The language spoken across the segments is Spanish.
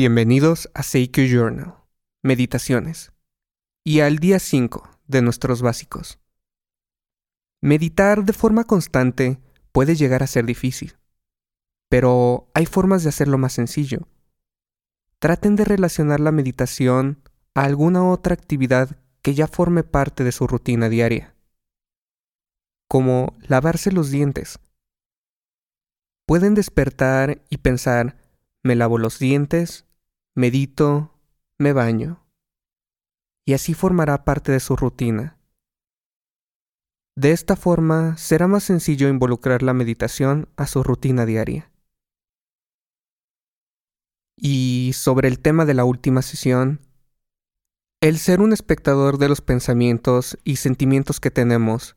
Bienvenidos a Seikyo Journal, Meditaciones, y al día 5 de nuestros básicos. Meditar de forma constante puede llegar a ser difícil, pero hay formas de hacerlo más sencillo. Traten de relacionar la meditación a alguna otra actividad que ya forme parte de su rutina diaria, como lavarse los dientes. Pueden despertar y pensar, me lavo los dientes, medito, me baño. Y así formará parte de su rutina. De esta forma será más sencillo involucrar la meditación a su rutina diaria. Y sobre el tema de la última sesión, el ser un espectador de los pensamientos y sentimientos que tenemos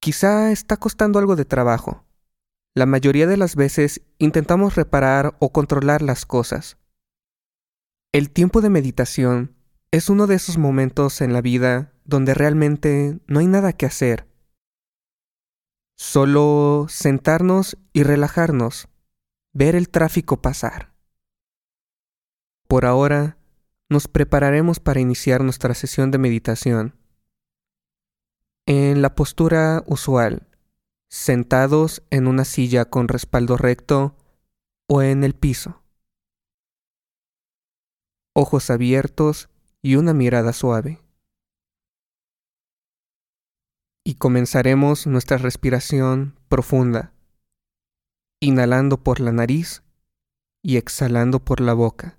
quizá está costando algo de trabajo. La mayoría de las veces intentamos reparar o controlar las cosas. El tiempo de meditación es uno de esos momentos en la vida donde realmente no hay nada que hacer. Solo sentarnos y relajarnos, ver el tráfico pasar. Por ahora, nos prepararemos para iniciar nuestra sesión de meditación. En la postura usual, sentados en una silla con respaldo recto o en el piso. Ojos abiertos y una mirada suave. Y comenzaremos nuestra respiración profunda, inhalando por la nariz y exhalando por la boca.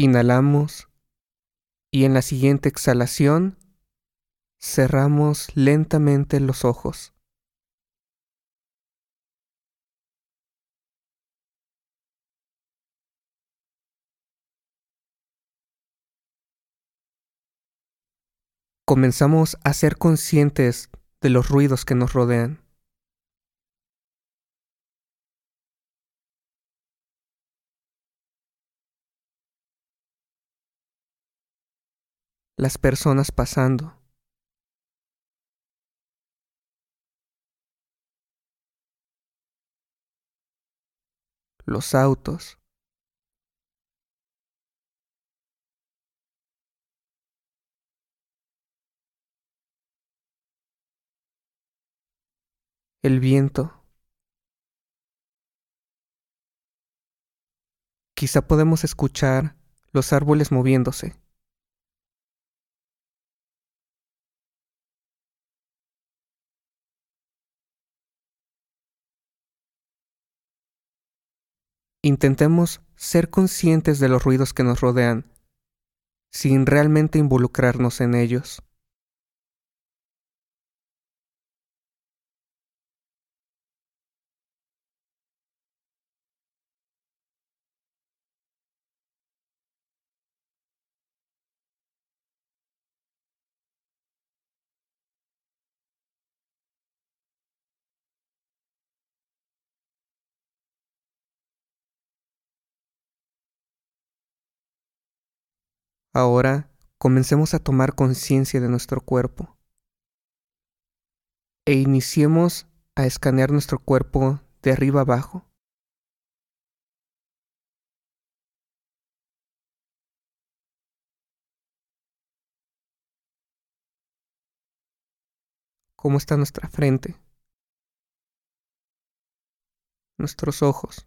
Inhalamos y en la siguiente exhalación cerramos lentamente los ojos. Comenzamos a ser conscientes de los ruidos que nos rodean. Las personas pasando. Los autos. El viento. Quizá podemos escuchar los árboles moviéndose. Intentemos ser conscientes de los ruidos que nos rodean, sin realmente involucrarnos en ellos. Ahora comencemos a tomar conciencia de nuestro cuerpo e iniciemos a escanear nuestro cuerpo de arriba abajo. ¿Cómo está nuestra frente? Nuestros ojos,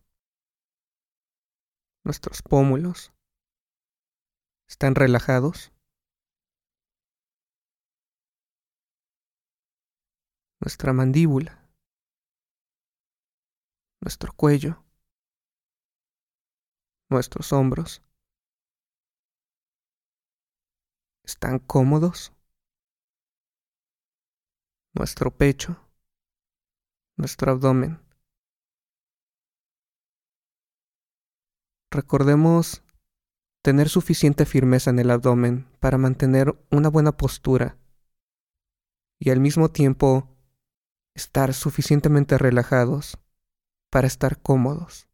nuestros pómulos, ¿Están relajados? Nuestra mandíbula, nuestro cuello, nuestros hombros. ¿Están cómodos? Nuestro pecho, nuestro abdomen. Recordemos tener suficiente firmeza en el abdomen para mantener una buena postura y al mismo tiempo estar suficientemente relajados para estar cómodos.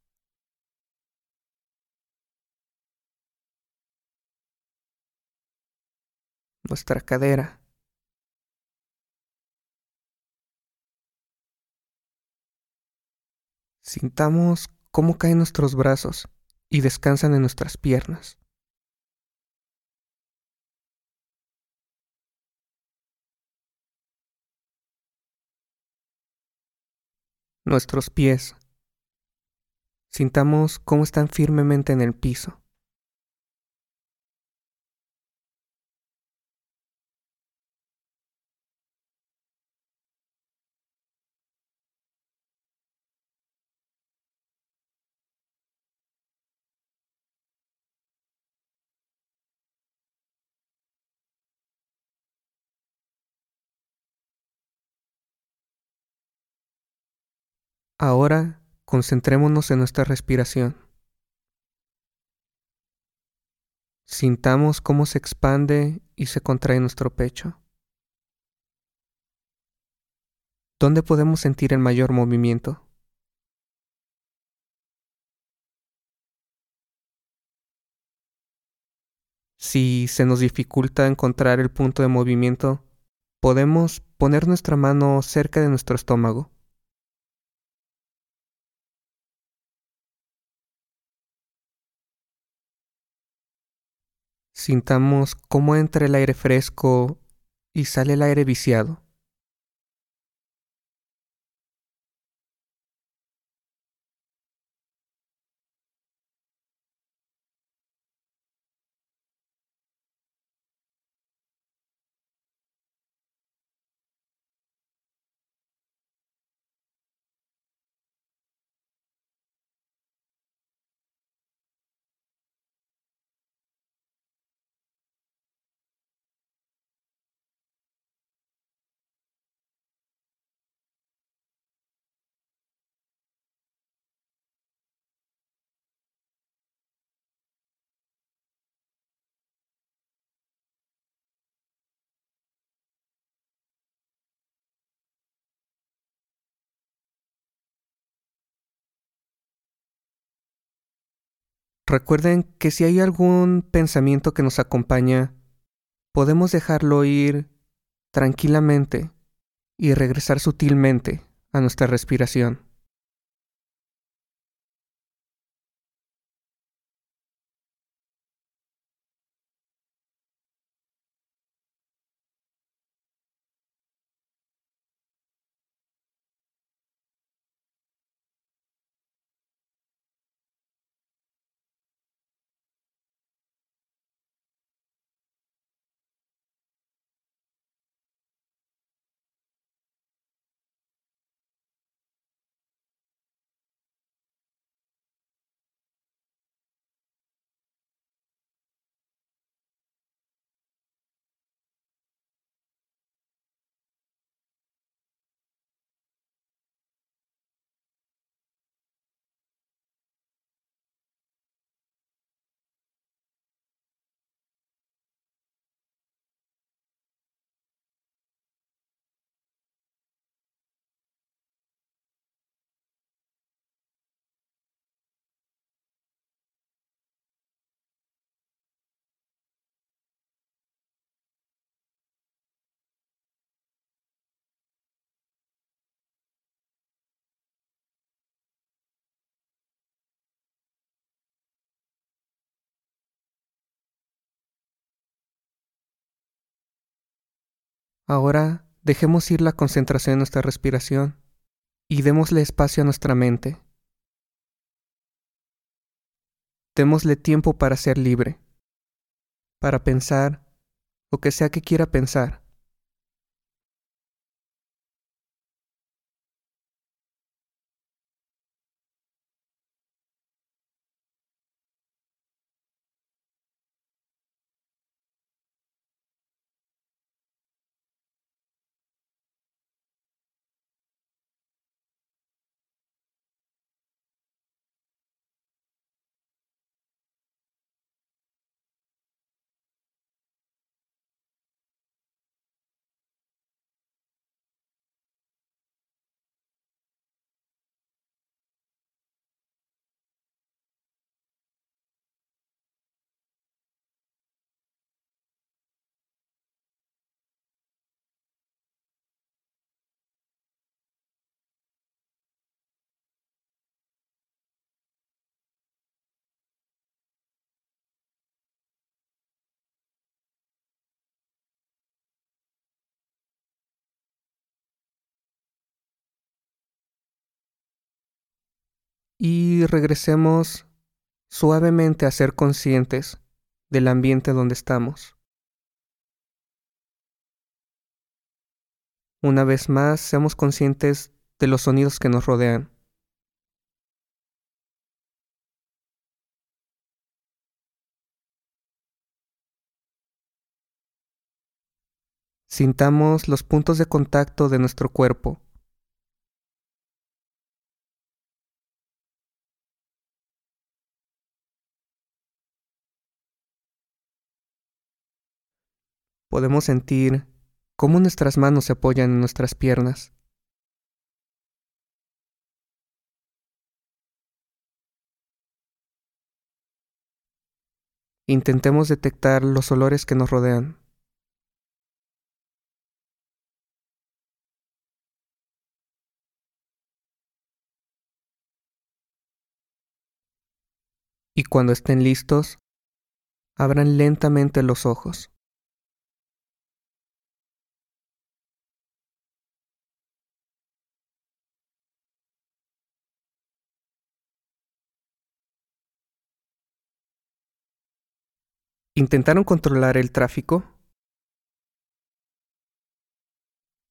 Nuestra cadera. Sintamos cómo caen nuestros brazos y descansan en nuestras piernas. Nuestros pies. Sintamos cómo están firmemente en el piso. Ahora concentrémonos en nuestra respiración. Sintamos cómo se expande y se contrae nuestro pecho. ¿Dónde podemos sentir el mayor movimiento? Si se nos dificulta encontrar el punto de movimiento, podemos poner nuestra mano cerca de nuestro estómago Sintamos cómo entra el aire fresco y sale el aire viciado. Recuerden que si hay algún pensamiento que nos acompaña, podemos dejarlo ir tranquilamente y regresar sutilmente a nuestra respiración. Ahora dejemos ir la concentración en nuestra respiración y démosle espacio a nuestra mente. Démosle tiempo para ser libre, para pensar lo que sea que quiera pensar. Y regresemos suavemente a ser conscientes del ambiente donde estamos. Una vez más, seamos conscientes de los sonidos que nos rodean. Sintamos los puntos de contacto de nuestro cuerpo. Podemos sentir cómo nuestras manos se apoyan en nuestras piernas. Intentemos detectar los olores que nos rodean. y cuando estén listos, abran lentamente los ojos. ¿Intentaron controlar el tráfico?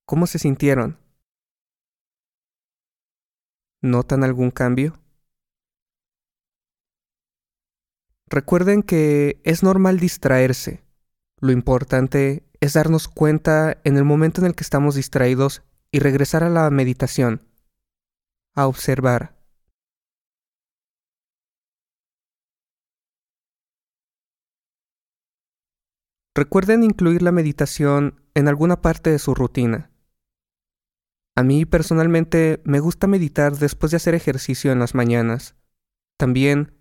¿Cómo se sintieron? ¿Notan algún cambio? Recuerden que es normal distraerse. Lo importante es darnos cuenta en el momento en el que estamos distraídos y regresar a la meditación, a observar. Recuerden incluir la meditación en alguna parte de su rutina. A mí personalmente me gusta meditar después de hacer ejercicio en las mañanas. También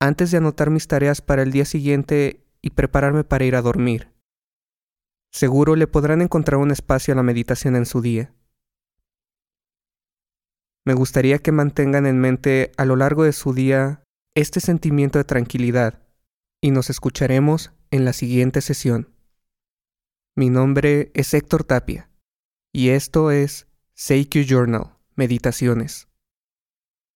antes de anotar mis tareas para el día siguiente y prepararme para ir a dormir. Seguro le podrán encontrar un espacio a la meditación en su día. Me gustaría que mantengan en mente a lo largo de su día este sentimiento de tranquilidad y nos escucharemos en la siguiente sesión. Mi nombre es Héctor Tapia y esto es Seikyu Journal, Meditaciones.